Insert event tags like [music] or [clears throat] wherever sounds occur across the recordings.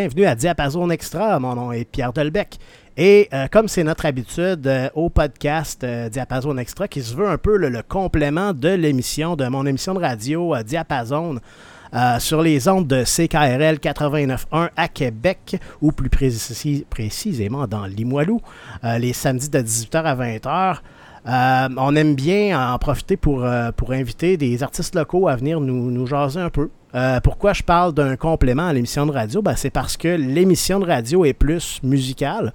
bienvenue à Diapason Extra. Mon nom est Pierre Delbecq. Et euh, comme c'est notre habitude euh, au podcast euh, Diapason Extra, qui se veut un peu le, complément de l'émission, de mon émission de radio Diapason, sur les ondes de CKRL 89.1 à Québec, ou plus précisément dans Limoilou, les samedis de 18h à 20h. Euh, on aime bien en profiter pour, euh, pour inviter des artistes locaux à venir nous, nous jaser un peu. Euh, pourquoi je parle d'un complément à l'émission de radio? Ben, c'est parce que l'émission de radio est plus musicale.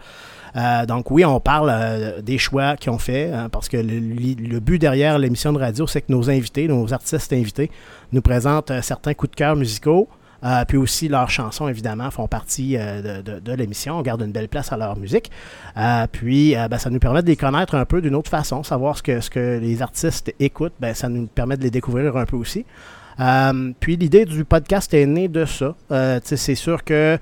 donc oui, on parle des choix qu'ils ont fait, hein, parce que le, but derrière l'émission de radio, c'est que nos invités, nos artistes invités, nous présentent certains coups de cœur musicaux. Euh, puis aussi, leurs chansons, évidemment, font partie euh, de, l'émission. On garde une belle place à leur musique. Euh, puis, ben, ça nous permet de les connaître un peu d'une autre façon, savoir ce que, ce que les artistes écoutent. Ben, ça nous permet de les découvrir un peu aussi. Puis, l'idée du podcast est née de ça. c'est sûr que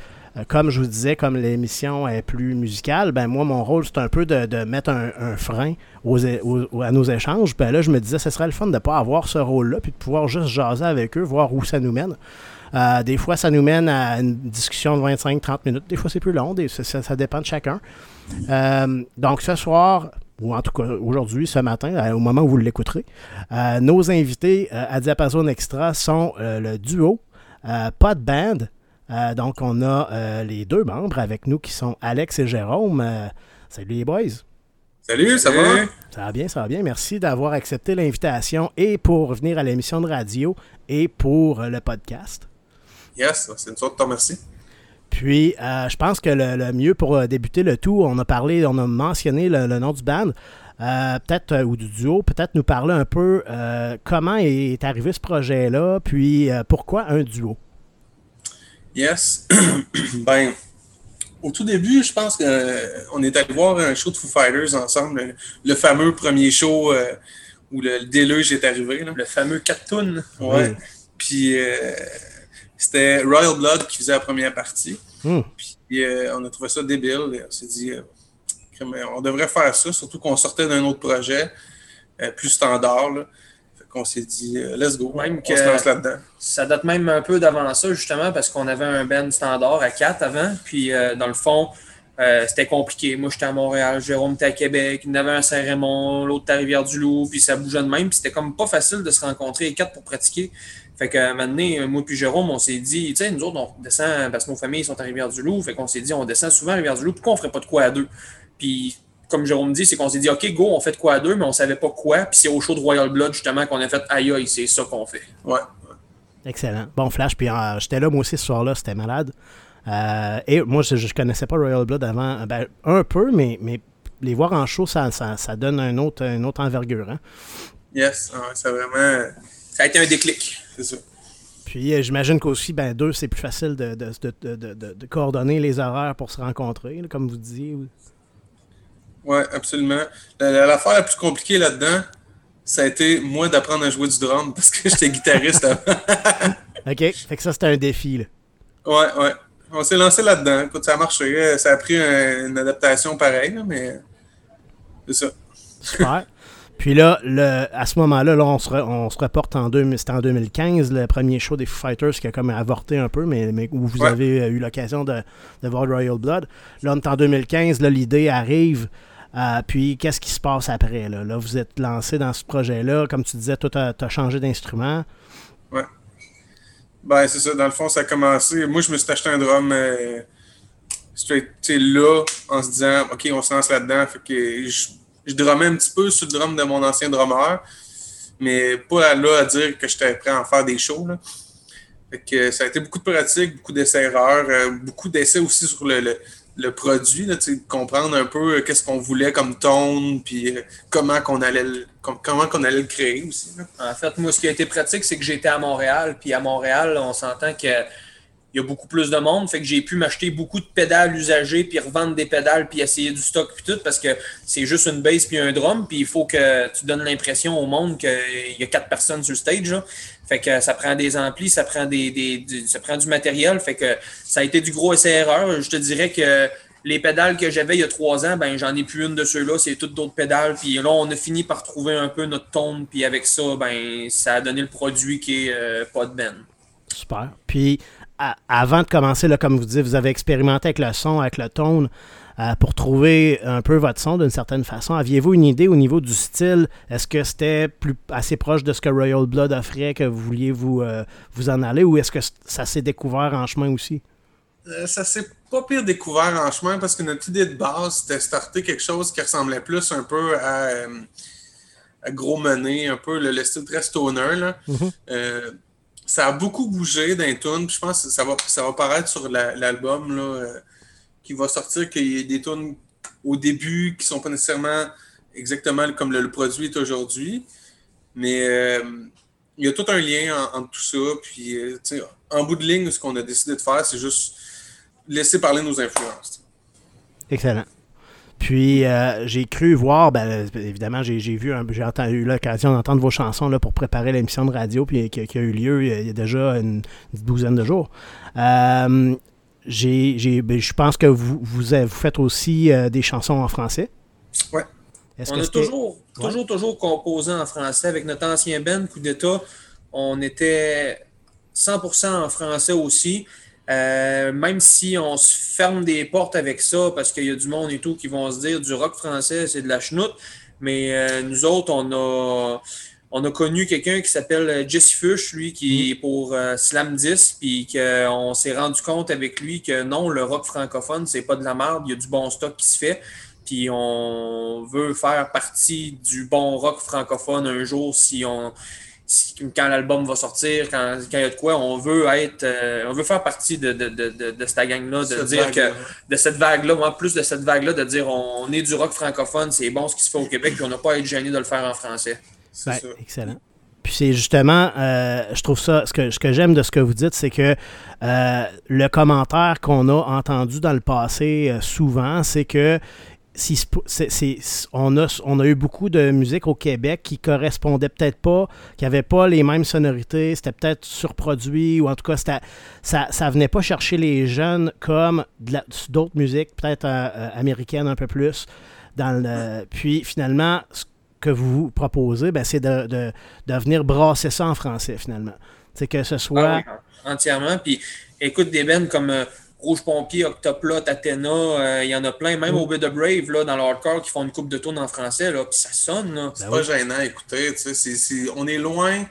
comme je vous disais, comme l'émission est plus musicale, ben moi, mon rôle, c'est un peu de, mettre un, frein à nos échanges. Ben là, je me disais, ce serait le fun de ne pas avoir ce rôle-là, puis de pouvoir juste jaser avec eux, voir où ça nous mène. Euh, des fois, ça nous mène à une discussion de 25-30 minutes. Des fois, c'est plus long. ça, dépend de chacun. Euh, donc, ce soir, ou en tout cas aujourd'hui, ce matin, euh, au moment où vous l'écouterez, nos invités à Diapason Extra sont le duo Pas de Band. donc, on a les deux membres avec nous qui sont Alex et Jérôme. salut les boys. Salut, ça va? Ça va bien, ça va bien. Merci d'avoir accepté l'invitation et pour venir à l'émission de radio et pour le podcast. Yes, c'est une sorte de te remercier. Puis, euh, je pense que le, mieux pour euh, débuter le tout, on a parlé, on a mentionné le, nom du band, euh, peut-être, ou du duo, peut-être nous parler un peu comment est arrivé ce projet-là, puis pourquoi un duo? Yes. [coughs] ben, au tout début, je pense qu'on est allé voir un show de Foo Fighters ensemble, le, fameux premier show où le déluge est arrivé. Le fameux Catoon. Ouais. Puis c'était Royal Blood qui faisait la première partie. Hmm. Puis euh, on a trouvé ça débile. on s'est dit, euh, on devrait faire ça, surtout qu'on sortait d'un autre projet euh, plus standard. Là. Fait qu'on s'est dit, let's go, même on se lance là-dedans. Ça date même un peu d'avant ça, justement, parce qu'on avait un band standard à 4 avant. Puis dans le fond, c'était compliqué. Moi, j'étais à Montréal, Jérôme était à Québec, il y en avait un à Saint-Raymond, l'autre à Rivière-du-Loup, puis ça bougeait de même. Puis c'était comme pas facile de se rencontrer les quatre pour pratiquer. Fait que maintenant, moi puis Jérôme, on s'est dit, tu sais, nous autres, on descend parce que nos familles sont à Rivière-du-Loup. Fait qu'on s'est dit, on descend souvent à Rivière-du-Loup, pourquoi on ferait pas de quoi à deux? Puis, comme Jérôme dit, c'est qu'on s'est dit, OK, go, on fait de quoi à deux, mais on savait pas quoi. Puis c'est au show de Royal Blood, justement, qu'on a fait, aïe aïe, c'est ça qu'on fait. Ouais. Excellent. Bon flash. Puis euh, j'étais là, moi aussi, ce soir-là, c'était malade. Euh, et moi, je, je connaissais pas Royal Blood avant, ben, un peu, mais, mais les voir en show, ça, ça, donne un autre, une autre envergure. Hein? Yes, ça vraiment. Ça a été un déclic, c'est ça. Puis euh, j'imagine qu'aussi, ben, deux, c'est plus facile de, de, de, de, coordonner les horaires pour se rencontrer, comme vous disiez. Oui, absolument. L'affaire la, plus compliquée là-dedans, ça a été moi d'apprendre à jouer du drum parce que [laughs] j'étais guitariste avant. [laughs] OK. Fait que ça, c'était un défi. Là. Ouais, ouais. On s'est lancé là-dedans. Écoute, ça a marché. Ça a pris une adaptation pareille, mais c'est ça. Super. Puis là, le, à ce moment-là, là, on, se on se reporte en, c'était en 2015, le premier show des Foo Fighters qui a comme avorté un peu, mais, mais où vous avez eu l'occasion de, de, voir Royal Blood. Là, on est en 2015, l'idée arrive. Euh, puis, qu'est-ce qui se passe après? Là? là, vous êtes lancé dans ce projet-là. Comme tu disais, toi, tu as, changé d'instrument. Ouais. Ben, c'est ça. Dans le fond, ça a commencé. Moi, je me suis acheté un drum euh, straight, là, en se disant, OK, on se lance là-dedans. Fait que je je drummais un petit peu sur le drum de mon ancien drummer, mais pas là à dire que j'étais prêt à en faire des shows. que ça a été beaucoup de pratique, beaucoup d'essais-erreurs, euh, beaucoup d'essais aussi sur le, produit, là, comprendre un peu euh, qu'est-ce qu'on voulait comme tone, puis euh, comment qu'on allait, le, comment qu'on allait le créer aussi. En fait, moi, ce qui a été pratique, c'est que j'étais à Montréal, puis à Montréal, on s'entend que il y a beaucoup plus de monde. Fait que j'ai pu m'acheter beaucoup de pédales usagées, puis revendre des pédales, puis essayer du stock, puis tout, parce que c'est juste une bass puis un drum, puis il faut que tu donnes l'impression au monde qu'il y a quatre personnes sur le stage. Fait que ça prend des amplis, ça prend des, du, ça prend du matériel. Fait que ça a été du gros essai-erreur. Je te dirais que les pédales que j'avais il y a trois ans, ben j'en ai plus une de ceux-là, c'est toutes d'autres pédales. Puis là, on a fini par trouver un peu notre tone, puis avec ça, ben ça a donné le produit qui est pas de ben. Super. Puis avant de commencer, là, comme vous dites, vous avez expérimenté avec le son, avec le tone, euh, pour trouver un peu votre son d'une certaine façon. Aviez-vous une idée au niveau du style? Est-ce que c'était plus assez proche de ce que Royal Blood offrait que vous vouliez vous, euh, vous en aller ou est-ce que ça s'est découvert en chemin aussi? Euh, ça s'est pas pire découvert en chemin parce que notre idée de base, c'était starter quelque chose qui ressemblait plus un peu à, Gros Money, un peu le, style très stoner. Là. Mm-hmm. Ça a beaucoup bougé dans les tunes. Je pense que ça va, ça va paraître sur l'album. là qui va sortir, qu'il y ait des tunes au début qui sont pas nécessairement exactement comme le, produit est aujourd'hui. Mais euh, il y a tout un lien entre tout ça. Puis, euh, en bout de ligne, ce qu'on a décidé de faire, c'est juste laisser parler nos influences. Excellent. Puis euh, j'ai cru voir, ben, évidemment, j'ai vu, j'ai eu l'occasion d'entendre vos chansons là, pour préparer l'émission de radio puis, qui, a eu lieu il y a déjà une, douzaine de jours. Euh, j'ai, ben, je pense que vous, vous, faites aussi euh, des chansons en français. Oui. On a toujours, toujours, toujours composé en français. Avec notre ancien band, Coup d'État, on était 100% en français aussi. Euh, même si on se ferme des portes avec ça, parce qu'il y a du monde et tout qui vont se dire du rock français, c'est de la chenoute. Mais euh, nous autres, on a on a connu quelqu'un qui s'appelle euh, Jesse Fush, lui, qui est pour euh, Slam 10, puis qu'on s'est rendu compte avec lui que non, le rock francophone, c'est pas de la merde, il y a du bon stock qui se fait. Puis on veut faire partie du bon rock francophone un jour si on. Quand l'album va sortir, quand, il y a de quoi, on veut être, euh, on veut faire partie de, de, de, de cette gang-là, de dire que, de cette vague-là, moi, plus de cette vague-là, de dire on, est du rock francophone, c'est bon ce qui se fait au Québec, puis on n'a pas à être gêné de le faire en français. Ben, excellent. Puis c'est justement, euh, je trouve ça, ce que, ce que j'aime de ce que vous dites, c'est que euh, le commentaire qu'on a entendu dans le passé euh, souvent, c'est que on, a, eu beaucoup de musique au Québec qui correspondait peut-être pas, qui n'avait pas les mêmes sonorités, c'était peut-être surproduit, ou en tout cas, ça, ça venait pas chercher les jeunes comme d'autres musiques, peut-être américaines un peu plus. Dans le, puis finalement, ce que vous proposez, ben, c'est de, de, venir brasser ça en français, finalement. C'est que ce soit. Ah entièrement. Puis écoute, des bands comme euh, Rouge Pompier, Octoplot, Athéna, euh, il y en a plein, même mm. au Bit of Brave, là, dans l'hardcore, qui font une coupe de tourne en français, là, puis ça sonne. Là. C'est ben pas gênant à écouter. on est loin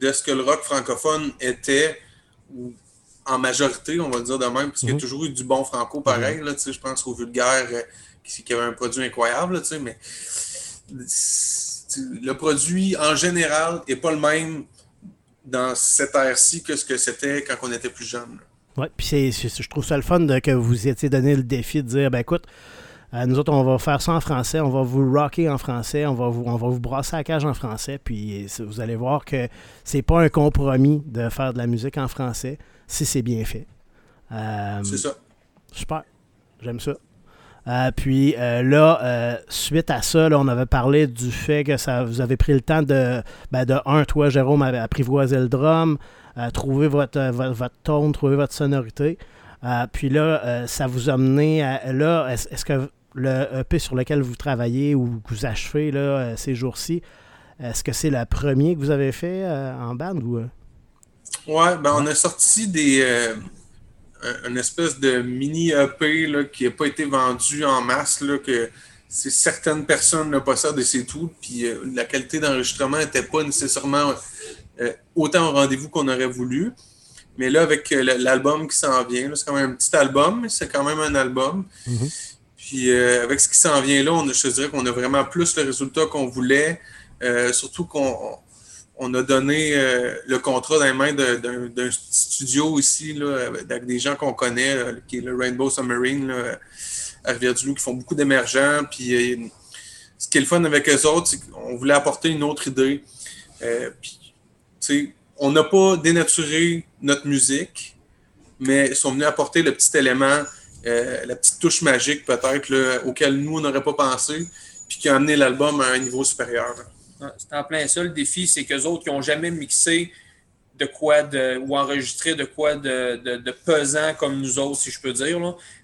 de ce que le rock francophone était, ou en majorité, on va dire de même, parce qu'il y a mm-hmm. toujours eu du bon franco pareil. Mm-hmm. là, je pense au Vulgaire, euh, qui, avait un produit incroyable, là, mais le produit en général n'est pas le même dans cette ère-ci que ce que c'était quand on était plus jeune. Oui, puis je trouve ça le fun de, que vous étiez donné le défi de dire ben écoute, euh, nous autres, on va faire ça en français, on va vous rocker en français, on va vous, on va vous brasser la cage en français, puis vous allez voir que c'est pas un compromis de faire de la musique en français si c'est bien fait. Euh, c'est ça. Super. J'aime ça. Euh, puis euh, là, euh, suite à ça, on avait parlé du fait que ça, vous avez pris le temps de, ben, de un, toi, Jérôme, apprivoiser le drum, trouver votre, votre, tone, trouver votre sonorité. puis là, ça vous a mené à. Là, est-ce que le EP sur lequel vous travaillez ou que vous achevez là, ces jours-ci, est-ce que c'est le premier que vous avez fait en band ou. Ouais, ben on a sorti des une espèce de mini EP là, qui n'a pas été vendu en masse, là, que certaines personnes le possèdent et c'est tout. Puis euh, la qualité d'enregistrement n'était pas nécessairement euh, autant au rendez-vous qu'on aurait voulu. Mais là, avec euh, l'album qui s'en vient, c'est quand même un petit album, mais c'est quand même un album. Mm-hmm. Puis avec ce qui s'en vient là, on, je dirais qu'on a vraiment plus le résultat qu'on voulait. surtout qu'on on a donné euh, le contrat dans les mains d'un studio ici, là, avec des gens qu'on connaît, qui est le Rainbow Submarine à Rivière-du-Loup, qui font beaucoup d'émergents. Puis euh, ce qui est le fun avec eux autres, c'est qu'on voulait apporter une autre idée. Euh, puis, on n'a pas dénaturé notre musique, mais ils sont venus apporter le petit élément, la petite touche magique peut-être, auquel nous, on pas pensé, puis qui a amené l'album à un niveau supérieur. C'est en plein ça le défi, c'est qu'eux autres qui n'ont jamais mixé de quoi de, ou enregistrer de quoi de, de, pesant comme nous autres, si je peux dire.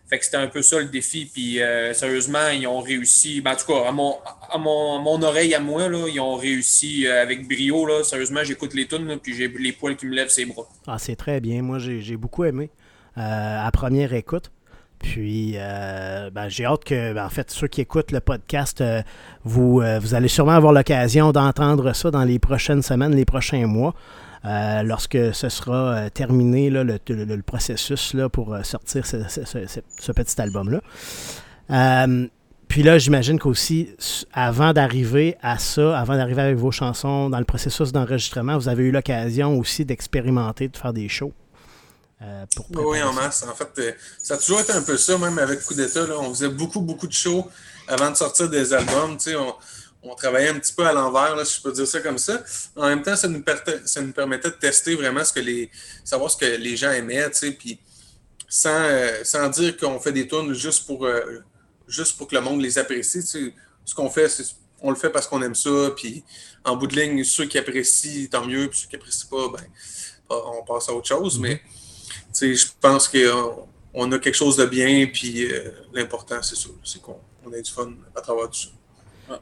Fait que c'était un peu ça le défi. Puis euh, sérieusement, ils ont réussi. Ben, en tout cas, à mon, à mon, mon oreille à moi, là, ils ont réussi euh, avec brio. Là. Sérieusement, j'écoute les tunes, puis j'ai les poils qui me lèvent ses bras. Ah, c'est très bien. Moi, j'ai beaucoup aimé. Euh, à première écoute. Puis, ben, j'ai hâte que, ben, en fait, ceux qui écoutent le podcast, vous, vous allez sûrement avoir l'occasion d'entendre ça dans les prochaines semaines, les prochains mois. Euh, lorsque ce sera euh, terminé le, processus là, pour euh, sortir ce, petit album-là. puis là, j'imagine qu'aussi, avant d'arriver à ça, avant d'arriver avec vos chansons dans le processus d'enregistrement, vous avez eu l'occasion aussi d'expérimenter, de faire des shows. oui, en masse. En fait, ça a toujours été un peu ça, même avec Coup d'État. On faisait beaucoup, beaucoup de shows avant de sortir des albums. On, on travaillait un petit peu à l'envers, si je peux dire ça comme ça. En même temps, ça nous, ça nous permettait de tester vraiment ce que les. savoir ce que les gens aimaient, tu sais, puis sans, euh, sans dire qu'on fait des tournes juste pour, euh, juste pour que le monde les apprécie. Ce qu'on fait, c'est on le fait parce qu'on aime ça, puis en bout de ligne, ceux qui apprécient, tant mieux, puis ceux qui n'apprécient pas, ben, on passe à autre chose. Mm-hmm. Mais je pense qu'on a quelque chose de bien, puis euh, l'important, c'est ça, c'est qu'on ait du fun à travers tout ça.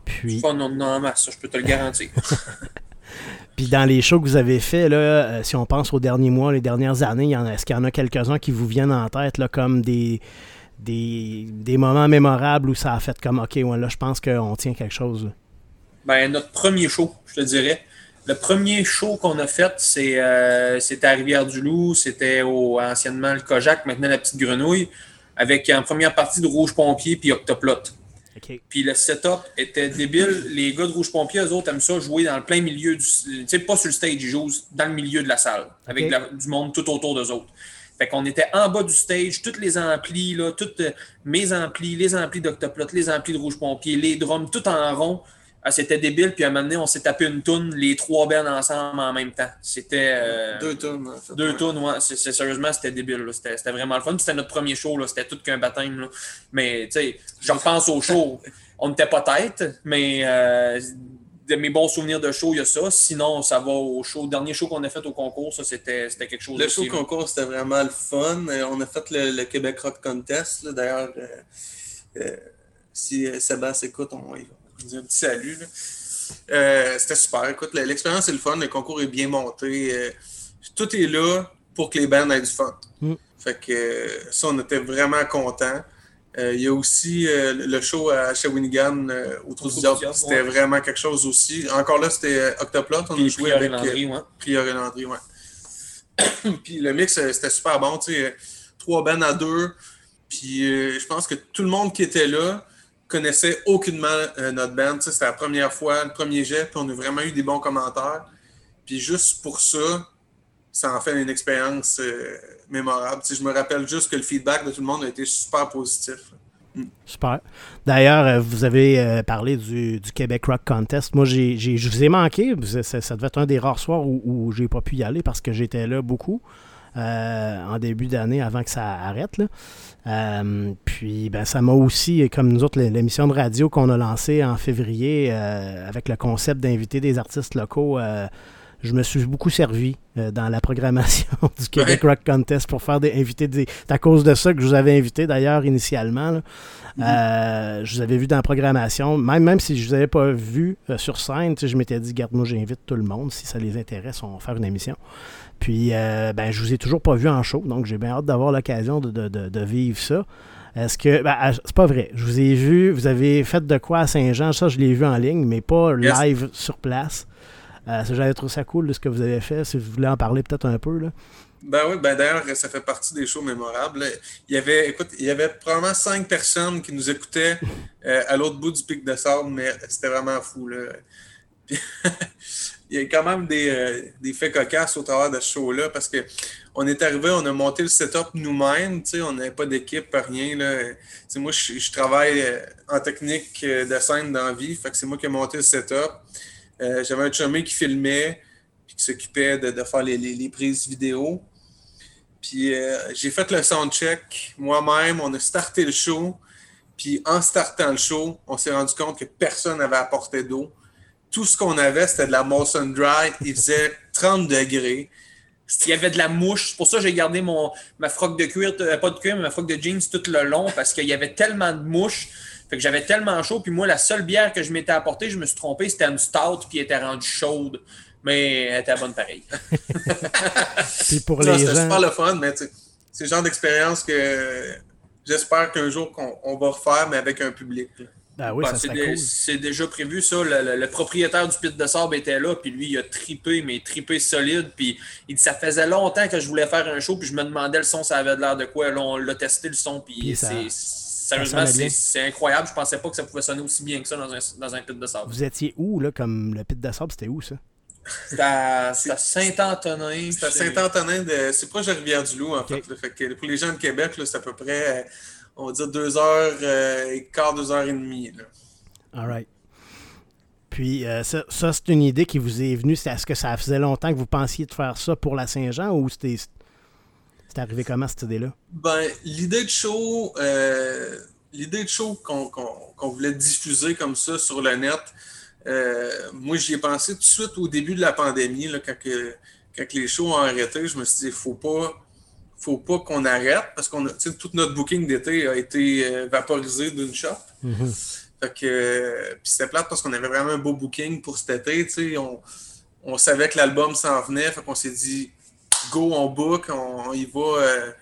Puis... Fun en masse, je peux te le garantir. [laughs] Puis dans les shows que vous avez fait, là, euh, si on pense aux derniers mois, les dernières années, est-ce qu'il y en a quelques-uns qui vous viennent en tête là, comme des, des, moments mémorables où ça a fait comme OK, ouais, là, je pense qu'on tient quelque chose? Ben, notre premier show, je te dirais. Le premier show qu'on a fait, c'est euh, c'était à Rivière-du-Loup, c'était au, anciennement le Kojak, maintenant la Petite Grenouille, avec en première partie de Rouge Pompier puis Octoplot. Puis le setup était débile. Les gars de Rouge Pompier, eux autres, aiment ça jouer dans le plein milieu du. Tu sais, pas sur le stage, ils jouent dans le milieu de la salle, avec du monde tout autour d'eux autres. Fait qu'on était en bas du stage, toutes les amplis, là, toutes euh, mes amplis, les amplis d'Octoplot, les amplis de Rouge Pompier, les drums, tout en rond. Ah, c'était débile. Puis à un moment donné, on s'est tapé une toune, les trois bands ensemble en même temps. C'était. Euh, deux tounes. deux tounes, ouais. Sérieusement, c'était débile. C'était, vraiment le fun. C'était notre premier show. C'était tout qu'un baptême. Là. Mais, tu sais, je repense au show. [laughs] on n'était pas tête, mais euh, de mes bons souvenirs de show, il y a ça. Sinon, ça va au show. Le dernier show qu'on a fait au concours, ça, c'était, quelque chose. Le show concours, c'était vraiment le fun. Euh, on a fait le, Québec Rock Contest. D'ailleurs, si Sébastien écoute, on va un petit salut. Euh, c'était super. Écoute, l'expérience est le fun, le concours est bien monté. Euh, tout est là pour que les bands aient du fun. Mm. Fait que euh, ça, on était vraiment contents. Il y a aussi le show à Shawinigan au Trou du C'était vraiment quelque chose aussi. Encore là, c'était Octoplot. On a joué avec Landry, ouais. [coughs] Puis le mix, c'était super bon. Trois bands à deux. Puis je pense que tout le monde qui était là, connaissait aucunement euh, notre band. C'était la première fois, le premier jet, puis on a vraiment eu des bons commentaires. Puis juste pour ça, ça en fait une expérience euh, mémorable. je me rappelle juste que le feedback de tout le monde a été super positif. Super. D'ailleurs, euh, vous avez parlé du, Québec Rock Contest. Moi, je vous ai manqué. Ça, devait être un des rares soirs où, où j'ai pas pu y aller parce que j'étais là beaucoup. En début d'année avant que ça arrête. Là. Euh, puis ben, ça m'a aussi, comme nous autres, l'émission de radio qu'on a lancée en février euh, avec le concept d'inviter des artistes locaux, euh, je me suis beaucoup servi dans la programmation [laughs] du Québec Rock Contest pour faire des invités. Des... C'est à cause de ça que je vous avais invité d'ailleurs initialement. Mm-hmm. je vous avais vu dans la programmation, même, même si je ne vous avais pas vu sur scène, je m'étais dit, garde, moi j'invite tout le monde, si ça les intéresse, on va faire une émission. Puis, euh, ben, je vous ai toujours pas vu en show, donc j'ai bien hâte d'avoir l'occasion de, vivre ça. Est-ce que. Ben, ah, c'est pas vrai. Je vous ai vu, vous avez fait de quoi à Saint-Jean, ça, je l'ai vu en ligne, mais pas live sur place. Euh, J'avais trouvé ça cool de ce que vous avez fait. Si vous voulez en parler peut-être un peu. Là. Ben oui, ben d'ailleurs, ça fait partie des shows mémorables. Il y avait, écoute, il y avait probablement cinq personnes qui nous écoutaient euh, à l'autre bout du pic de sable, mais c'était vraiment fou. Là. [laughs] il y a quand même euh, des, faits cocasses au travers de ce show-là parce qu'on est arrivé, on a monté le setup nous-mêmes, on n'avait pas d'équipe, rien. Là. moi, je, travaille euh, en technique euh, de scène dans la vie, fait que c'est moi qui ai monté le setup. J'avais un chumé qui filmait puis qui s'occupait de, faire les, prises vidéo. Puis j'ai fait le soundcheck moi-même, on a starté le show. Puis en startant le show, on s'est rendu compte que personne n'avait apporté d'eau tout ce qu'on avait, c'était de la Molson Dry. Il faisait 30 degrés. Il y avait de la mouche. C'est pour ça que j'ai gardé mon, ma froc de cuir, euh, pas de cuir, mais ma froc de jeans tout le long parce qu'il y avait tellement de mouches. Fait que j'avais tellement chaud. Puis moi, la seule bière que je m'étais apportée, je me suis trompé, c'était une stout, puis elle était rendue chaude. Mais elle était bonne pareil. [laughs] Puis pour les C'était gens. super le fun, mais c'est le genre d'expérience que j'espère qu'un jour qu'on on va refaire, mais avec un public. là. Ben oui, Bah, ça c'est cool. déjà prévu, ça. Le, le- le propriétaire du pit de sable était là, puis lui, il a tripé, mais tripé solide. Puis il dit Ça faisait longtemps que je voulais faire un show, puis je me demandais le son, ça avait de l'air de quoi. Là, on l'a testé le son, puis c'est. Sérieusement, c'est incroyable. Je pensais pas que ça pouvait sonner aussi bien que ça dans un, dans un pit de sable. Vous étiez où, là, comme le pit de sable, c'était où, ça? C'était à, c'était à Saint-Antonin. C'est à Saint-Antonin, de... c'est proche de Rivière-du-Loup, en fait, là. Fait que pour les gens de Québec, là, c'est à peu près, euh, on va dire, deux heures euh, et quart, deux heures et demie. là. All right. Puis euh, ça, ça, c'est une idée qui vous est venue. C'est- Est-ce que ça faisait longtemps que vous pensiez de faire ça pour la Saint-Jean ou c'était c'est arrivé comment cette idée-là? Ben, l'idée de show, euh, l'idée de show qu'on qu'on- qu'on voulait diffuser comme ça sur le net, euh, moi j'y ai pensé tout de suite au début de la pandémie, là, quand, que- quand les shows ont arrêté, je me suis dit, faut pas, faut pas qu'on arrête parce qu'on a, tout notre booking d'été a été euh, vaporisé d'une shot. Fait que, euh, puis c'était plate parce qu'on avait vraiment un beau booking pour cet été, tu sais, on, on savait que l'album s'en venait, fait qu'on s'est dit, go, on book, on, on y va, euh,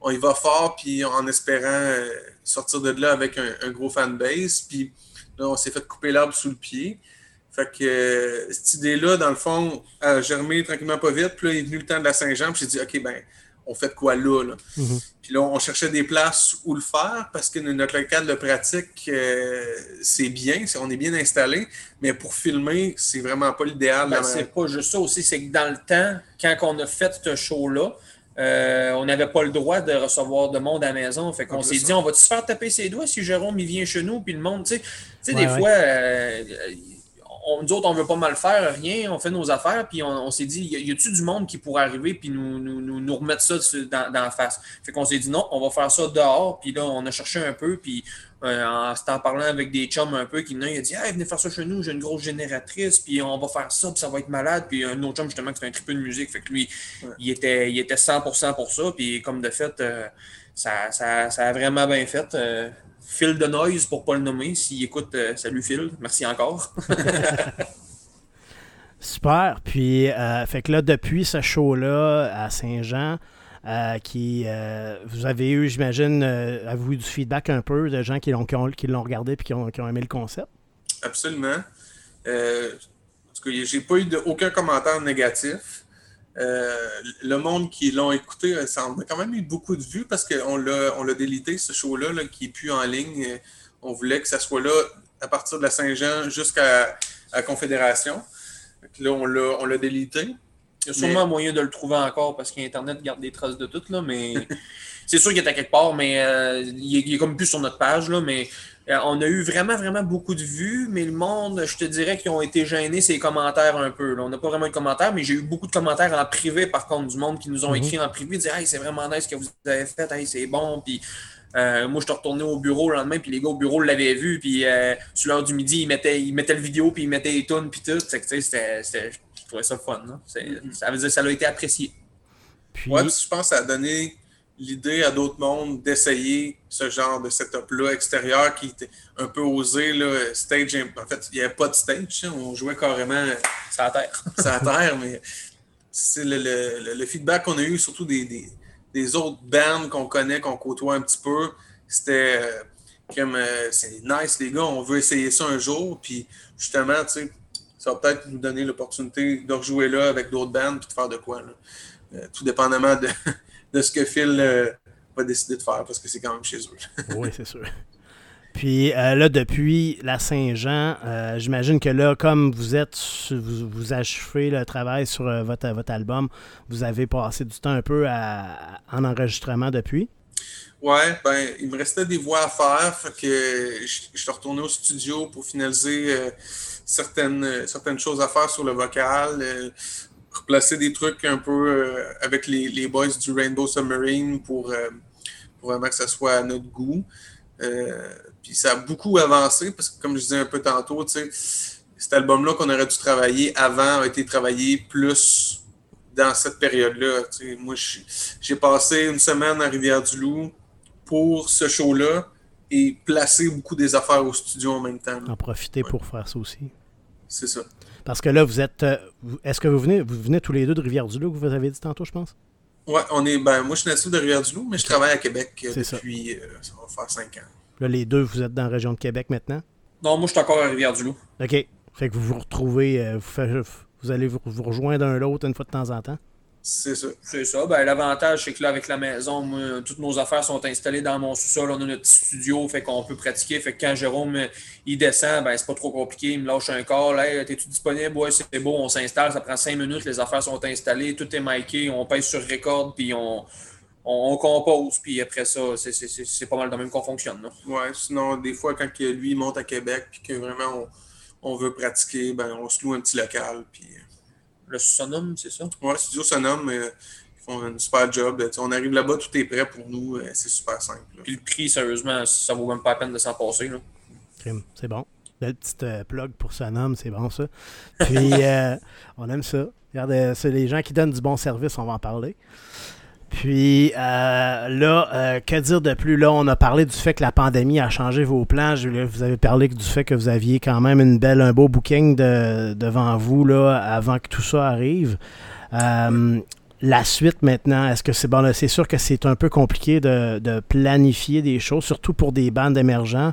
on y va fort, puis en espérant euh, sortir de là avec un, un gros fanbase. Puis là, on s'est fait couper l'arbre sous le pied. Fait que euh, cette idée-là, dans le fond, a germé tranquillement pas vite. Puis là, il est venu le temps de la Saint-Jean, puis j'ai dit, OK, ben, on fait de quoi là, là? Puis là, on cherchait des places où le faire parce que notre local de pratique, euh, c'est bien, on est bien installé, mais pour filmer, c'est vraiment pas l'idéal. Ben, c'est pas juste ça aussi, c'est que dans le temps, quand on a fait ce show-là, euh, on n'avait pas le droit de recevoir de monde à la maison. Fait qu'on s'est dit, on va-tu se faire taper ses doigts si Jérôme il vient chez nous, puis le monde, tu sais. Tu sais, Ouais, des ouais. fois, euh, on, nous autres, on veut pas mal faire, rien, on fait nos affaires, puis on, on s'est dit, y a-tu du monde qui pourrait arriver, puis nous, nous, nous, nous remettre ça dans, dans la face? Fait qu'on s'est dit, non, on va faire ça dehors, puis là, on a cherché un peu, puis euh, en s'en parlant avec des chums un peu qui il a dit Hey, venez faire ça chez nous, j'ai une grosse génératrice, puis on va faire ça, puis ça va être malade. Puis un autre chum, justement, qui fait un triple de musique, fait que lui, il, était, il était 100% pour ça, puis comme de fait, euh, ça, ça, ça a vraiment bien fait. Euh, Phil de Noise, pour pas le nommer, s'il écoute, euh, salut Phil, merci encore. [laughs] Super. Puis, euh, fait que là, depuis ce show-là à Saint-Jean, euh, qui euh, vous avez eu, j'imagine, euh, avez-vous eu du feedback un peu de gens qui l'ont, qui ont- qui l'ont regardé et qui ont, qui ont aimé le concept? Absolument. Euh, en tout cas, j'ai pas eu de, aucun commentaire négatif. Euh, le monde qui l'ont écouté, euh, ça en a quand même eu beaucoup de vues parce qu'on l'a, on l'a délité, ce show-là, là, qui est plus en ligne. On voulait que ça soit là à partir de la Saint-Jean jusqu'à la Confédération. Là, on l'a, on l'a délité. Il y a sûrement moyen de le trouver encore parce qu'Internet garde des traces de tout, là, mais [laughs] c'est sûr qu'il est à quelque part, mais euh, il, est, il est comme plus sur notre page, là, mais on a eu vraiment, vraiment beaucoup de vues, mais le monde, je te dirais qu'ils ont été gênés, ces commentaires un peu. là. On n'a pas vraiment eu de commentaires, mais j'ai eu beaucoup de commentaires en privé, par contre, du monde qui nous ont Mhm. écrit en privé, dire Hey, c'est vraiment nice ce que vous avez fait, hey, c'est bon, puis euh, moi, je suis retourné au bureau le lendemain, puis les gars au bureau l'avaient vu, puis euh, sur l'heure du midi, ils mettaient, ils mettaient le vidéo, puis ils mettaient les tunes, puis tout. C'est que, tu sais, c'était- c'était- je trouvais ça fun. là. C'est- Ça veut dire que ça a été apprécié. Puis, Ouais, puis je pense que ça a donné l'idée à d'autres mondes d'essayer ce genre de setup-là extérieur qui était un peu osé, là, stage. En fait, il n'y avait pas de stage, hein, on jouait carrément C'est à terre. [laughs] sur la terre, mais c'est le, le- feedback qu'on a eu, surtout des, des- des autres bands qu'on connaît, qu'on côtoie un petit peu, c'était euh, comme euh, c'est nice, les gars, on veut essayer ça un jour, puis justement, tu sais, ça va peut-être nous donner l'opportunité de rejouer là avec d'autres bands puis de faire de quoi. là. Euh, tout dépendamment de, [laughs] de ce que Phil euh, va décider de faire, parce que c'est quand même chez eux. [laughs] oui, c'est sûr. Puis euh, là, depuis la Saint-Jean, euh, j'imagine que là, comme vous êtes, vous, vous achevez le travail sur votre, votre album, vous avez passé du temps un peu à- en enregistrement depuis? Ouais, ben, il me restait des voix à faire, fait que je, je suis retourné au studio pour finaliser euh, certaines, certaines choses à faire sur le vocal, euh, replacer des trucs un peu euh, avec les, les boys du Rainbow Submarine pour, euh, pour vraiment que ça soit à notre goût. Euh, puis ça a beaucoup avancé parce que, comme je disais un peu tantôt, tu sais, cet album-là qu'on aurait dû travailler avant a été travaillé plus dans cette période-là. Moi, j'ai passé une semaine à Rivière-du-Loup pour ce show-là et placer beaucoup des affaires au studio en même temps. En profiter pour faire ça aussi. C'est ça. Parce que là, vous êtes. Euh, est-ce que vous venez, vous venez tous les deux de Rivière-du-Loup, que vous avez dit tantôt, je pense? Oui, on est. Ben, moi, je suis natif de Rivière-du-Loup, mais je travaille à Québec euh, depuis. Ça. ça. va faire cinq ans. Là, les deux, vous êtes dans la région de Québec maintenant? Non, moi, je suis encore à Rivière-du-Loup. OK. Fait que vous vous retrouvez, vous, vous allez vous, vous rejoindre un l'autre une fois de temps en temps? C'est ça. C'est ça. Ben, L'avantage, c'est que là, avec la maison, toutes nos affaires sont installées dans mon sous-sol. On a notre petit studio, fait qu'on peut pratiquer. Fait que quand Jérôme il descend, ben, c'est pas trop compliqué. Il me lâche un corps. Là, hey, t'es-tu disponible? Ouais, c'est beau, on s'installe. Ça prend cinq minutes. Les affaires sont installées. Tout est miké. On pèse sur record, puis on, on, compose. Puis après ça, c'est pas mal de même qu'on fonctionne. Ouais, sinon, des fois, quand lui monte à Québec, puis que vraiment on, veut pratiquer, ben, on se loue un petit local. Puis le Sonum, c'est ça? Oui, studio Sonum, ils font un super job. on arrive là-bas, tout est prêt pour nous. Euh, c'est super simple. Puis le prix, sérieusement, ça vaut même pas la peine de s'en passer. C'est bon. Le petit euh, plug pour Sonum, c'est bon ça. Puis, [laughs] euh, on aime ça. Regardez, c'est les gens qui donnent du bon service, on va en parler. Puis euh, là, euh, que dire de plus? Là, on a parlé du fait que la pandémie a changé vos plans. vous avez parlé du fait que vous aviez quand même une belle, un beau booking devant vous là, avant que tout ça arrive. Euh, la suite maintenant, est-ce que c'est bon? C'est sûr que c'est un peu compliqué de, planifier des choses, surtout pour des bandes émergents.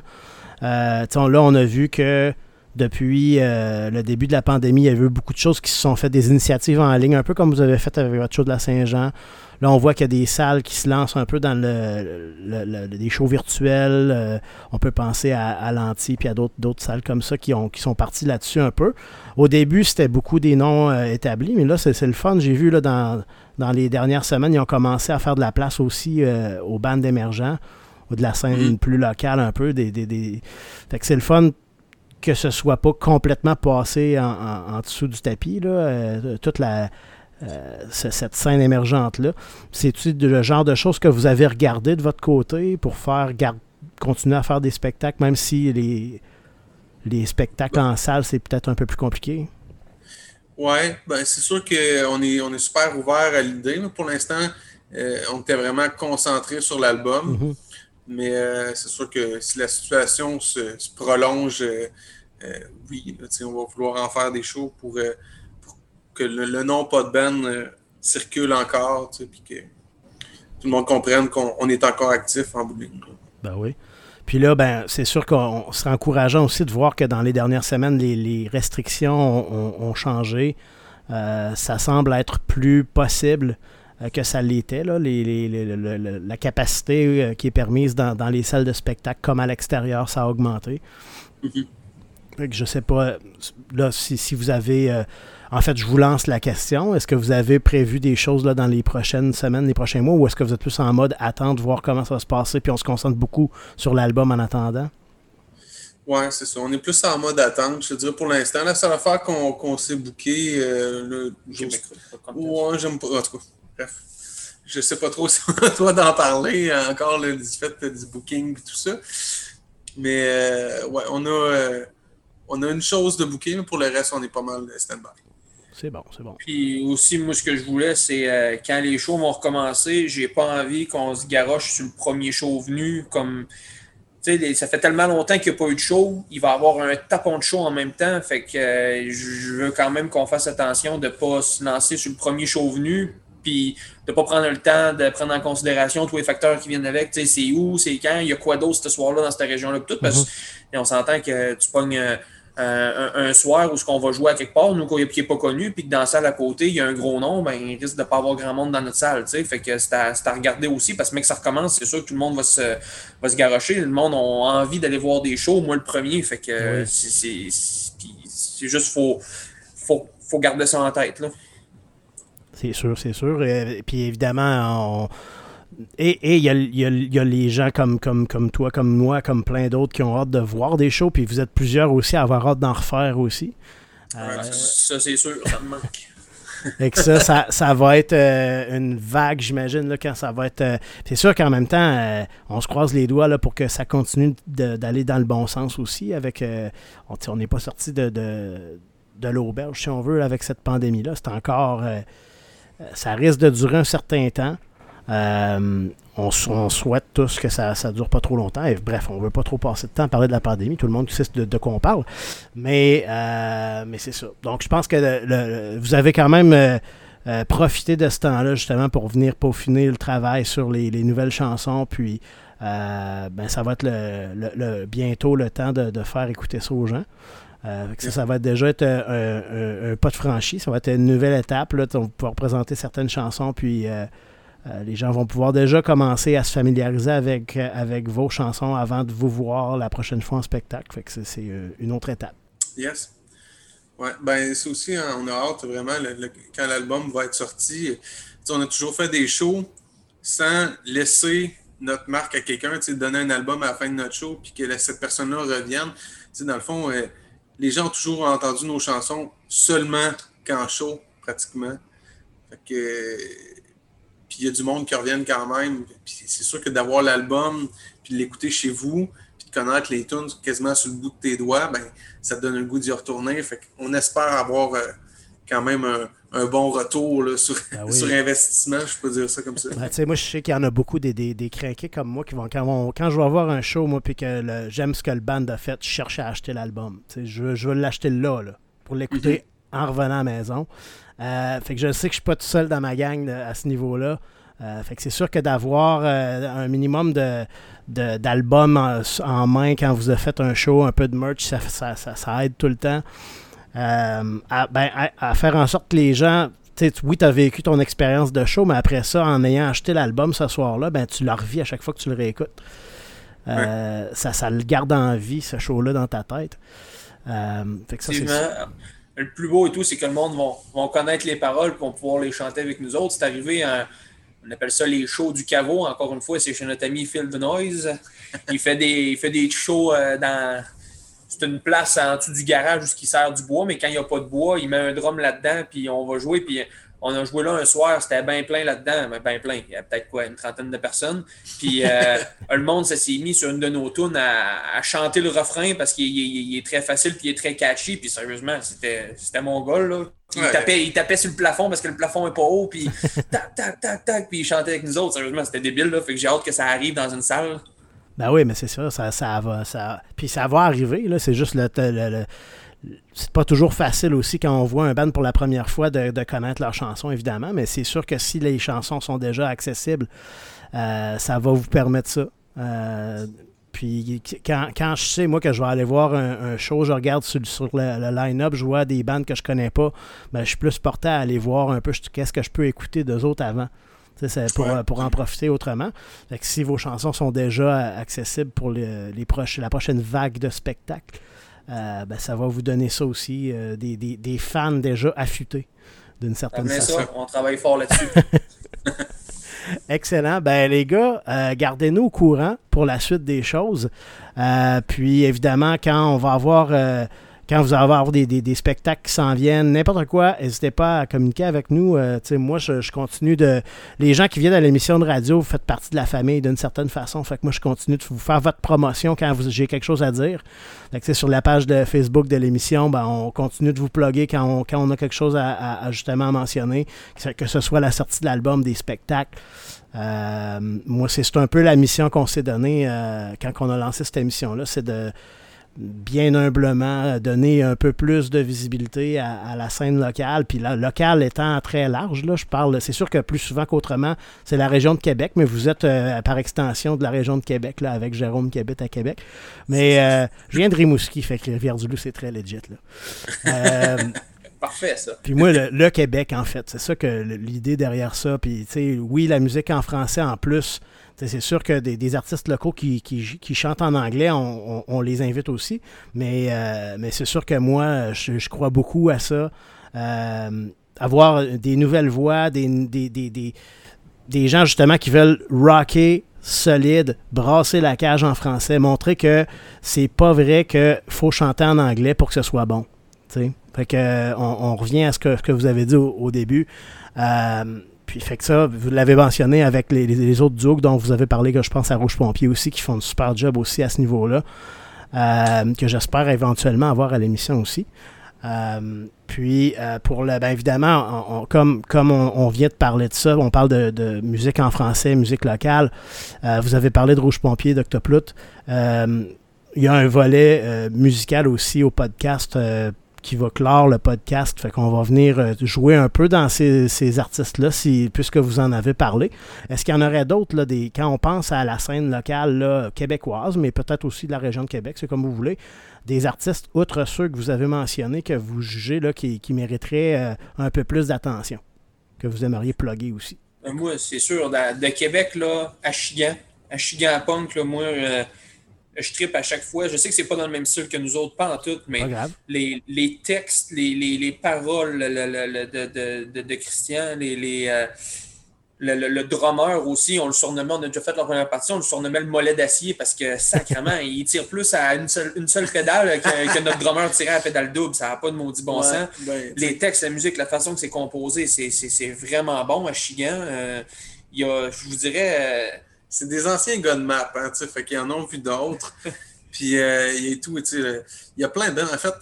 là, on a vu que depuis le début de la pandémie, il y a eu beaucoup de choses qui se sont faites, des initiatives en ligne, un peu comme vous avez fait avec votre show de la Saint-Jean. Là, on voit qu'il y a des salles qui se lancent un peu dans le, des shows virtuels. Euh, on peut penser à, à l'Anti puis à d'autres salles comme ça qui, ont, qui sont parties là-dessus un peu. Au début, c'était beaucoup des noms euh, établis, mais là, c'est le fun. J'ai vu là, dans, dans les dernières semaines, ils ont commencé à faire de la place aussi euh, aux bandes émergents ou de la scène mm-hmm. plus locale un peu. Des, des, Fait que c'est le fun que ce soit pas complètement passé en, dessous du tapis. Là. toute la euh, cette scène émergente-là. C'est-tu le genre de choses que vous avez regardé de votre côté pour faire continuer à faire des spectacles, même si les, les spectacles en salle, c'est peut-être un peu plus compliqué? Oui, ben c'est sûr qu'on est, on est super ouvert à l'idée. Pour l'instant, euh, on était vraiment concentré sur l'album. Mm-hmm. Mais euh, c'est sûr que si la situation se, prolonge, oui, on va vouloir en faire des shows pour que le, nom pas de Ben euh, circule encore, puis que tout le monde comprenne qu'on est encore actif en bout Ben oui. Puis là, ben, c'est sûr qu'on serait encourageant aussi de voir que dans les dernières semaines, les, restrictions ont, changé. Euh, ça semble être plus possible euh, que ça l'était. Là. la capacité qui est permise dans, les salles de spectacle comme à l'extérieur, ça a augmenté. Mm-hmm. Je sais pas là, si, vous avez en fait, je vous lance la question. Est-ce que vous avez prévu des choses là, dans les prochaines semaines, les prochains mois, ou est-ce que vous êtes plus en mode attendre, voir comment ça va se passer, puis on se concentre beaucoup sur l'album en attendant? Oui, c'est ça. On est plus en mode attente, je te dirais, pour l'instant. Là, ça va faire qu'on s'est booké. Euh, ouais, j'aime pas. En tout cas, bref. Je sais pas trop [laughs] si on a toi d'en parler encore le, du fait du booking et tout ça. Mais euh, ouais, on a, euh, on a une chose de booking, mais pour le reste, on est pas mal stand-by. C'est bon, c'est bon. Puis aussi, moi, ce que je voulais, c'est euh, quand les shows vont recommencer, j'ai pas envie qu'on se garoche sur le premier show venu. Comme, tu sais, ça fait tellement longtemps qu'il n'y a pas eu de show. Il va y avoir un tapon de show en même temps. Fait que euh, je veux quand même qu'on fasse attention de ne pas se lancer sur le premier show venu. Puis de ne pas prendre le temps de prendre en considération tous les facteurs qui viennent avec. Tu sais, c'est où, c'est quand, il y a quoi d'autre ce soir-là dans cette région-là. Tout, parce qu'on mm-hmm. s'entend que tu pognes euh, euh, un, soir où ce qu'on va jouer à quelque part, nous, qui n'est pas connu, puis que dans la salle à côté, il y a un gros nom, ben, il risque de ne pas avoir grand monde dans notre salle. sais Fait que c'est à, regarder aussi, parce que mec, ça recommence, c'est sûr que tout le monde va se, va se garocher. Le monde a envie d'aller voir des shows, moi le premier. Fait que c'est juste faut, faut, faut garder ça en tête. C'est sûr, c'est sûr. Et, puis évidemment, on et il y, a, les gens comme, comme, comme toi, comme moi, comme plein d'autres qui ont hâte de voir des shows, puis vous êtes plusieurs aussi à avoir hâte d'en refaire aussi. Euh, ça, c'est sûr, ça me manque. [laughs] Et que ça, ça, va être euh, une vague, j'imagine, quand ça va être. Euh, c'est sûr qu'en même temps, on se croise les doigts là, pour que ça continue d'aller dans le bon sens aussi. Avec, on n'est pas sorti de, de, de l'auberge, si on veut, avec cette pandémie-là. C'est encore ça risque de durer un certain temps. On, souhaite tous que ça ne dure pas trop longtemps. Et, bref, on ne veut pas trop passer de temps à parler de la pandémie. Tout le monde sait de, quoi on parle. Mais, mais c'est ça. Donc, je pense que vous avez quand même profité de ce temps-là, justement, pour venir peaufiner le travail sur les, les nouvelles chansons. Puis, euh, ben, ça va être bientôt le temps de, faire écouter ça aux gens. Euh, ça, va déjà être euh, un, pas de franchi, ça va être une nouvelle étape. Là, on va pouvoir présenter certaines chansons, puis les gens vont pouvoir déjà commencer à se familiariser avec, avec vos chansons avant de vous voir la prochaine fois en spectacle. C'est une autre étape. Yes. Ouais, ben c'est aussi, hein, on a hâte vraiment quand l'album va être sorti. On a toujours fait des shows sans laisser notre marque à quelqu'un, donner un album à la fin de notre show, puis que cette personne-là revienne. dans le fond, euh, les gens ont toujours entendu nos chansons seulement qu'en show, pratiquement. Puis il y a du monde qui reviennent quand même. Puis c'est sûr que d'avoir l'album, puis de l'écouter chez vous, puis de connaître les tunes quasiment sur le bout de tes doigts, ben, ça te donne le goût d'y retourner. Fait qu'on espère avoir euh, quand même un, un bon retour là, sur, ben [laughs] sur, investissement, je peux dire ça comme ça. [laughs] Ben, moi, je sais qu'il y en a beaucoup des, des, des craqués comme moi qui vont, quand, quand je vais voir un show, moi, puis que j'aime ce que le band a fait, je cherche à acheter l'album. Je, je veux l'acheter là, là, pour l'écouter mhm. en revenant à la maison. Euh, fait que je sais que je suis pas tout seul dans ma gang à ce niveau-là. Euh, fait que c'est sûr que d'avoir euh, un minimum de, d'albums en, main quand vous avez fait un show, un peu de merch, ça, ça, ça aide tout le temps. Euh, ben, à, faire en sorte que les gens oui, tu as vécu ton expérience de show, mais après ça, en ayant acheté l'album ce soir-là, ben, tu le revis à chaque fois que tu le réécoutes. Ça, ça le garde en vie, ce show-là, dans ta tête. Le plus beau et tout, c'est que le monde va, connaître les paroles et vont pouvoir les chanter avec nous autres. C'est arrivé, on appelle ça les shows du caveau. Encore une fois, c'est chez notre ami Phil The Noise. Il fait des, il fait des shows dans c'est une place en dessous du garage où il sert du bois, mais quand il n'y a pas de bois, il met un drum là-dedans, puis on va jouer. Puis on a joué là un soir, c'était bien plein là-dedans, mais bien plein. Il y a peut-être quoi, une trentaine de personnes. Puis euh, [laughs] le monde s'est mis sur une de nos tunes à, chanter le refrain parce qu'il est très facile, puis il est très catchy. Puis sérieusement, c'était mon goal. Là. Il, tapait, il tapait sur le plafond parce que le plafond est pas haut, puis [laughs] tac, tac, tac, tac, puis il chantait avec nous autres. Sérieusement, c'était débile. Là. Fait que j'ai hâte que ça arrive dans une salle. Ben oui, mais c'est ça, ça, ça va. Ça... Puis ça va arriver, là. C'est juste le, c'est pas toujours facile aussi quand on voit un band pour la première fois de, connaître leurs chansons, évidemment, mais c'est sûr que si les chansons sont déjà accessibles, euh, ça va vous permettre ça. Euh, puis quand, je sais, moi, que je vais aller voir un, show, je regarde sur, le, line-up, je vois des bandes que je connais pas, ben, je suis plus porté à aller voir un peu qu'est-ce que je peux écouter d'eux autres avant. C'est pour, pour en profiter autrement. si vos chansons sont déjà accessibles pour les, les la prochaine vague de spectacles, ben, ça va vous donner ça aussi, euh, des, des, des, fans déjà affûtés d'une certaine façon. Ça, on travaille fort là-dessus. [laughs] Excellent. Ben les gars, euh, gardez-nous au courant pour la suite des choses. puis évidemment, quand on va avoir quand vous allez avoir des, des, spectacles qui s'en viennent, n'importe quoi, n'hésitez pas à communiquer avec nous. Euh, moi, je, continue de. Les gens qui viennent à l'émission de radio, vous faites partie de la famille d'une certaine façon. Fait que moi, je continue de vous faire votre promotion quand j'ai quelque chose à dire. Fait sur la page de Facebook de l'émission, ben, on continue de vous plugger quand on, quand on a quelque chose à, justement mentionner, que ce soit la sortie de l'album, des spectacles. Euh, moi, c'est un peu la mission qu'on s'est donnée euh, quand on a lancé cette émission-là, c'est de bien humblement donner un peu plus de visibilité à, la scène locale. Puis la locale étant très large, là, je parle, c'est sûr que plus souvent qu'autrement, c'est la région de Québec, mais vous êtes euh, par extension de la région de Québec, là, avec Jérôme qui habite à Québec. Mais euh, je viens de Rimouski, fait que Rivière-du-Loup, c'est très legit. Là. Euh, [laughs] Parfait, ça. Puis moi, le, Québec, en fait, c'est ça que l'idée derrière ça. Puis, tu sais, oui, la musique en français en plus, c'est sûr que des, artistes locaux qui, chantent en anglais, on, les invite aussi. Mais, euh, mais c'est sûr que moi, je, crois beaucoup à ça. Euh, avoir des nouvelles voix, des, des, gens justement qui veulent rocker solide, brasser la cage en français, montrer que c'est pas vrai qu'il faut chanter en anglais pour que ce soit bon. Fait que, on, revient à ce que, vous avez dit au, début. Euh, puis fait que ça, vous l'avez mentionné avec les, autres duos dont vous avez parlé, que je pense à Rouge Pompier aussi, qui font un super job aussi à ce niveau-là, euh, que j'espère éventuellement avoir à l'émission aussi. Euh, puis, euh, pour le, ben évidemment, comme, comme on, vient de parler de ça, on parle de, musique en français, musique locale. Vous avez parlé de Rouge Pompier, d'Octoplout. il y a un volet musical aussi au podcast qui va clore le podcast. Fait qu'on va venir euh, jouer un peu dans ces, artistes-là, si, puisque vous en avez parlé. Est-ce qu'il y en aurait d'autres, des, quand on pense à la scène locale québécoise, mais peut-être aussi de la région de Québec, c'est comme vous voulez, des artistes, outre ceux que vous avez mentionnés, que vous jugez là, qui, mériteraient euh, un peu plus d'attention, que vous aimeriez plugger aussi? Euh, moi, c'est sûr, de, Québec, là, à Chigan, à Chigan Punk, moi, je tripe à chaque fois. Je sais que c'est pas dans le même style que nous autres, pas en tout, mais les, les, textes, les, les, les paroles de, de, de, Christian, les, euh, le, le, drummer aussi, on le surnommait, on a déjà fait la première partie, on le surnommait le mollet d'acier parce que sacrément, [laughs] il tire plus à une seule, une seule pédale que, notre drummer tirait à pédale double. Ça n'a pas de maudit bon sens. Ben, les textes, la musique, la façon que c'est composé, c'est vraiment bon à Chigan. Euh, il y a, je vous dirais. Euh, c'est des anciens gars de map, hein, tu sais, fait qu'ils en ont vu d'autres. [laughs] Puis euh, il y a tout, tu sais, il y a plein de En fait,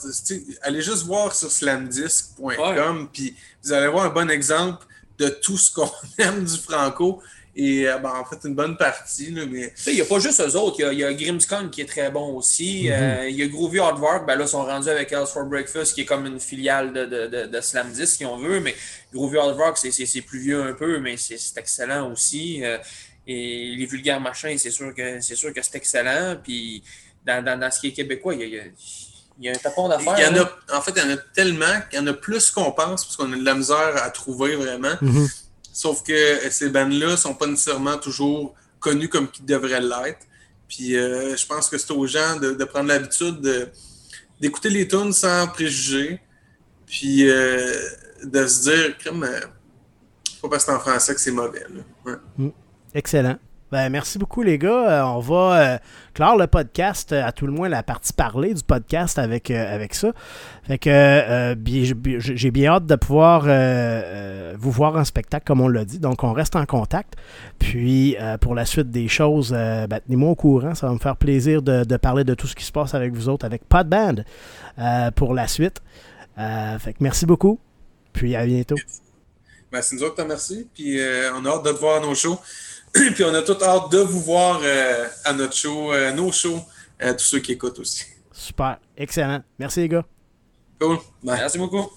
allez juste voir sur slamdisc.com, puis vous allez voir un bon exemple de tout ce qu'on [laughs] aime du Franco. Et euh, ben, en fait, une bonne partie. Là, mais... Il n'y a pas juste eux autres. Il y a, y qui est très bon aussi. Mm-hmm. Euh, il y a Groovy Hardwork. Ben là, ils sont rendus avec Else for Breakfast, qui est comme une filiale de, de, de, Slam Disc, si on veut. Mais Groovy Hardwork, c'est plus vieux un peu, mais c'est excellent aussi. Et les vulgaires machins, c'est sûr que c'est sûr que c'est excellent. Puis dans, dans, dans, ce qui est québécois, il y a, il y a un tapon d'affaires. Il y en a, en fait, il y en a tellement qu'il y en a plus qu'on pense, parce qu'on a de la misère à trouver vraiment. Mhm. Sauf que ces bandes-là ne sont pas nécessairement toujours connues comme qu'ils devraient l'être. Puis euh, je pense que c'est aux gens de, de prendre l'habitude d'écouter les tunes sans préjugés. Puis euh, de se dire, comme, euh, pas parce que c'est en français que c'est mauvais. Là. Mm. Excellent. Ben, merci beaucoup, les gars. Euh, on va euh, clore le podcast, euh, à tout le moins la partie parlée du podcast avec, avec ça. Fait que j'ai bien hâte de pouvoir vous voir en spectacle, comme on l'a dit. Donc, on reste en contact. Puis, pour la suite des choses, ben, tenez-moi au courant. Ça va me faire plaisir de, parler de tout ce qui se passe avec vous autres, avec Podband, pour la suite. fait que merci beaucoup. Puis, à bientôt. Ben, c'est nous autres, merci. Puis, on a hâte de te voir à nos shows. [clears throat] Puis on a tout hâte de vous voir euh, à notre show, euh, nos shows, euh, tous ceux qui écoutent aussi. Super, excellent. Merci les gars. Cool. Merci beaucoup.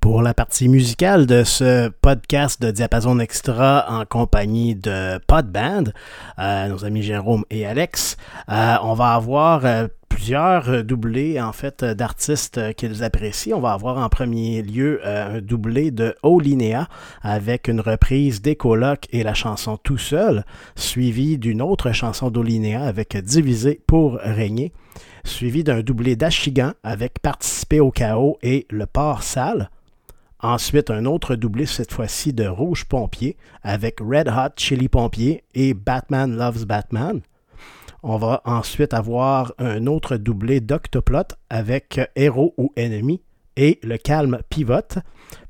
Pour la partie musicale de ce podcast de Diapason Extra en compagnie de Podband, nos amis Jérôme et Alex, on va avoir plusieurs euh, doublés en fait euh, d'artistes euh, qu'ils apprécient. On va avoir en premier lieu un doublé de Olinéa avec une reprise d'Écoloc et la chanson Tout seul, suivi d'une autre chanson d'Olinéa avec Divisé pour régner, suivi d'un doublé d'Achigan avec Participer au chaos et Le port sale. Ensuite, un autre doublé, cette fois-ci de Rouge Pompier, avec Red Hot Chili Pompier et Batman Loves Batman. On va ensuite avoir un autre doublé d'Octoplot avec Héros ou Ennemi et Le Calme Pivote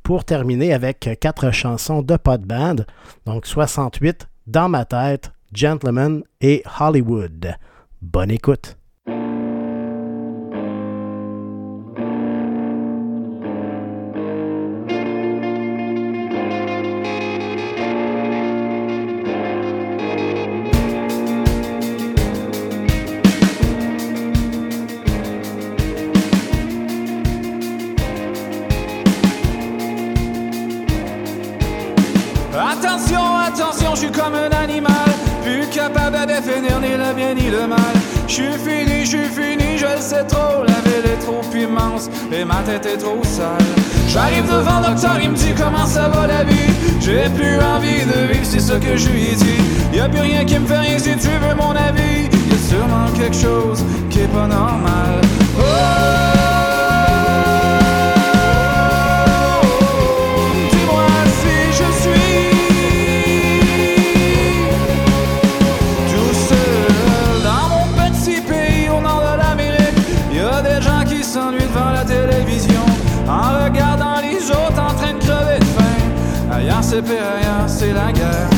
pour terminer avec quatre chansons de pot band, donc 68 Dans ma tête, Gentleman et Hollywood. Bonne écoute. Bien ni le mal. Je suis fini, je suis fini, je sais trop. La ville est trop immense et ma tête est trop sale. J'arrive devant le docteur, il me dit comment ça va la vie. J'ai plus envie de vivre, c'est ce que je lui ai dit. Y a plus rien qui me fait rien si tu veux mon avis. Y a sûrement quelque chose qui est pas normal. Oh! c'est la guerre.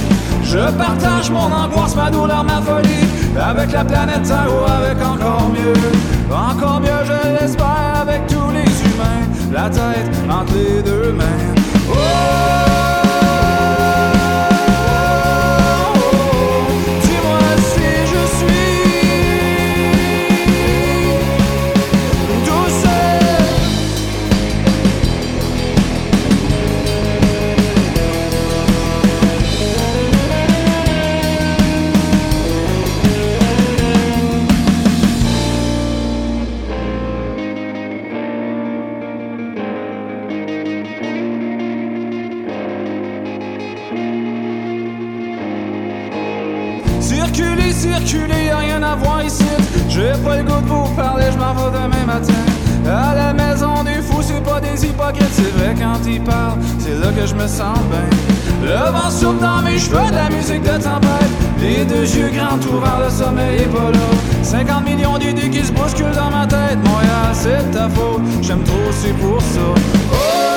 Je partage mon angoisse, ma douleur, ma folie, avec la planète Terre avec encore mieux. Encore mieux, je l'espère, avec tous les humains, la tête entre les deux mains. Oh! le goût parler, je m'en vais demain matin. À la maison du fou, c'est pas des hypocrites, c'est vrai quand ils parlent, c'est là que je me sens bien. Le vent souffle dans mes cheveux, de la musique de tempête. Les deux yeux grands ouverts, le sommeil est pas 50 millions d'idées qui se bousculent dans ma tête. Moi c'est ta faute, j'aime trop, c'est pour ça. Oh!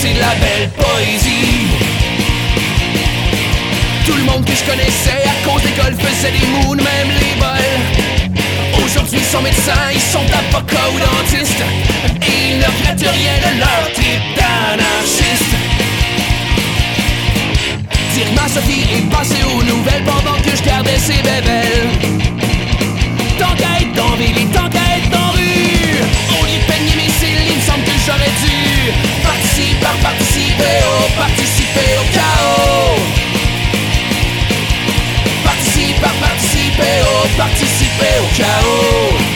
c'est de la belle poésie. Tout le monde que je connaissais à cause d'école faisait des moons, même les vols Aujourd'hui, sans médecin, ils sont avocats ou dentistes. Et ils ne regrettent rien de leur trip d'anarchiste. Dire ma Sophie est passée aux nouvelles pendant que je gardais ses bébelles. Tant qu'à être dans ville et tant qu'à être dans rue, au lieu de mes j'aurais dû participer participer au participer au chaos. Participer participer au participer au chaos.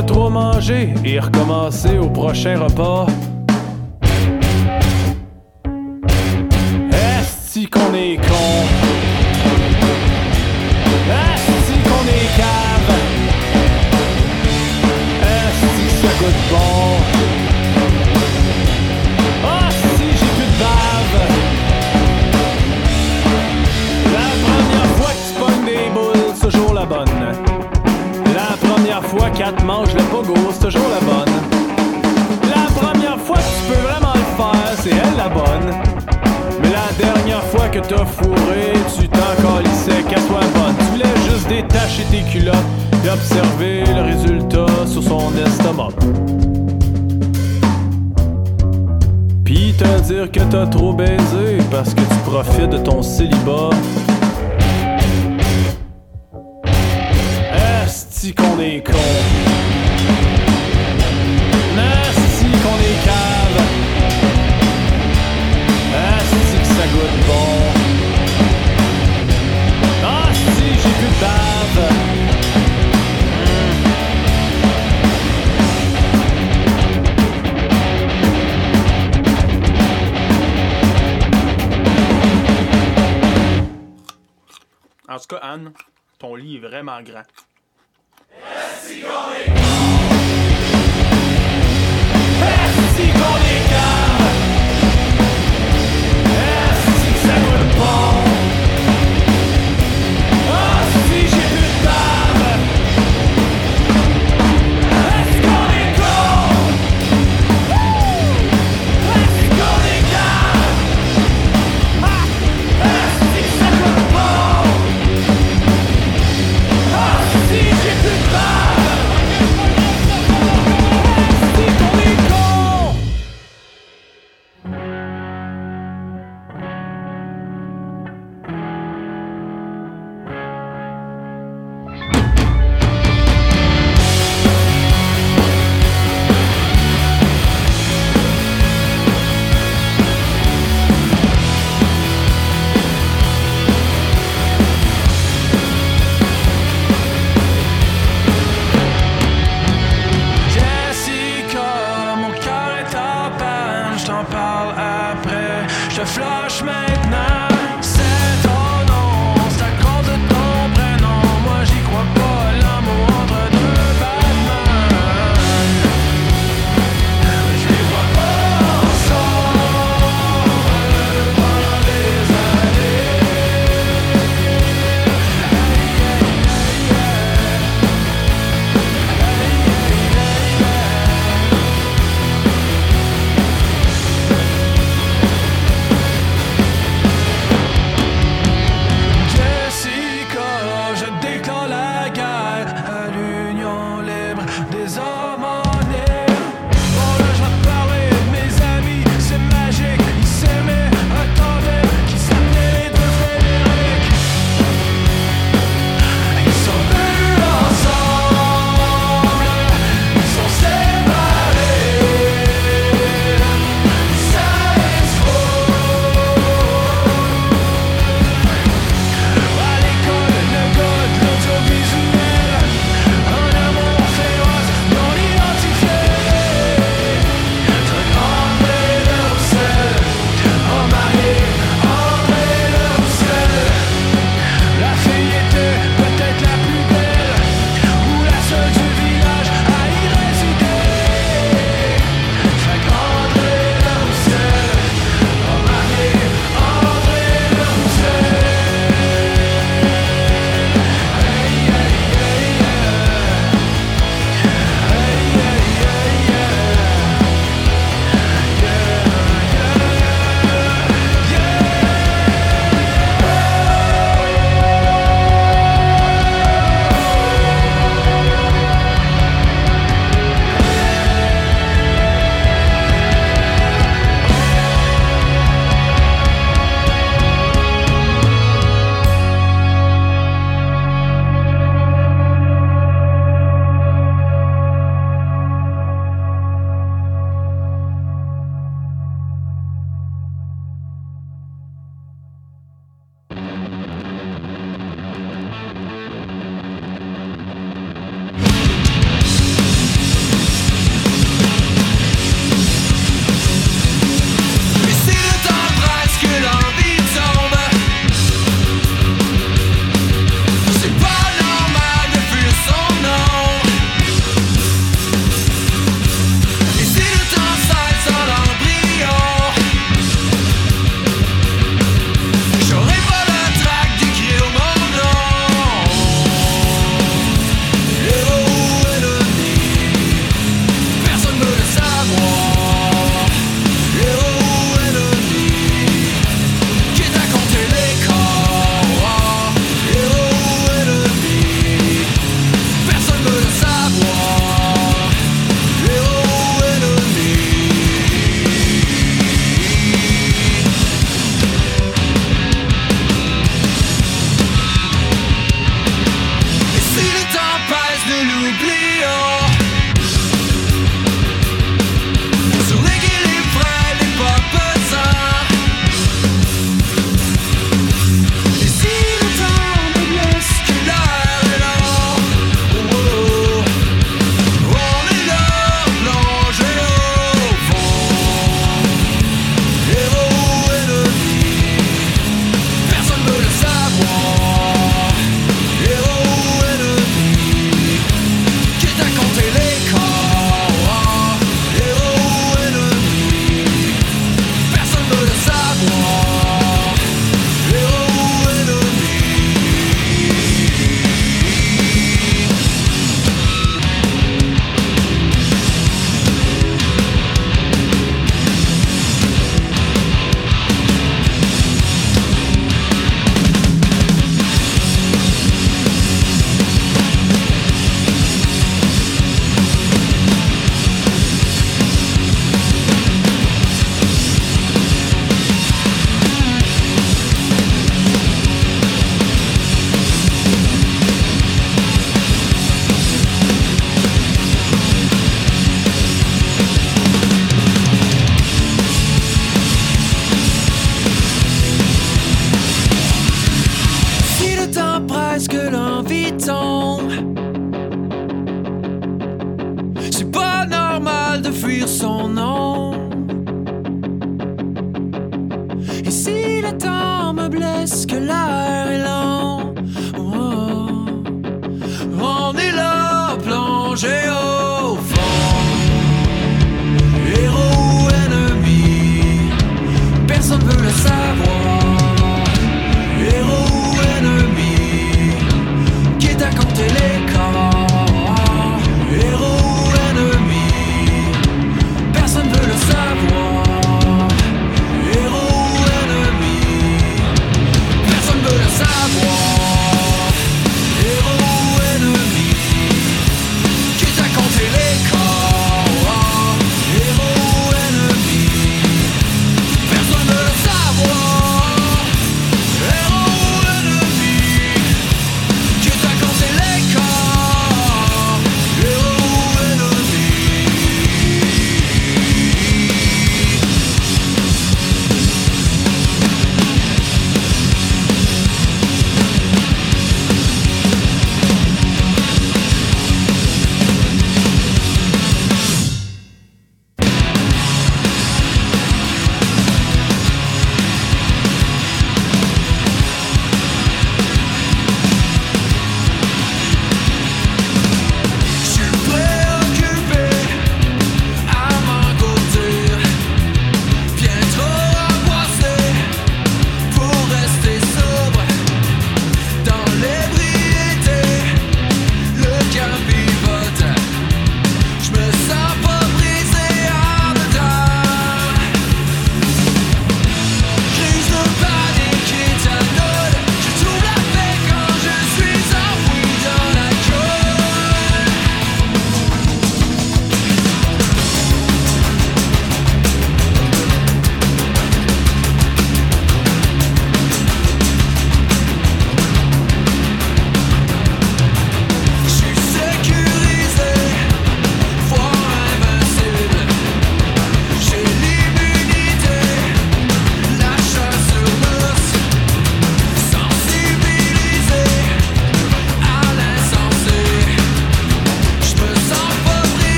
trop manger et recommencer au prochain repas. t'as trop baisé parce que tu profites de ton célibat.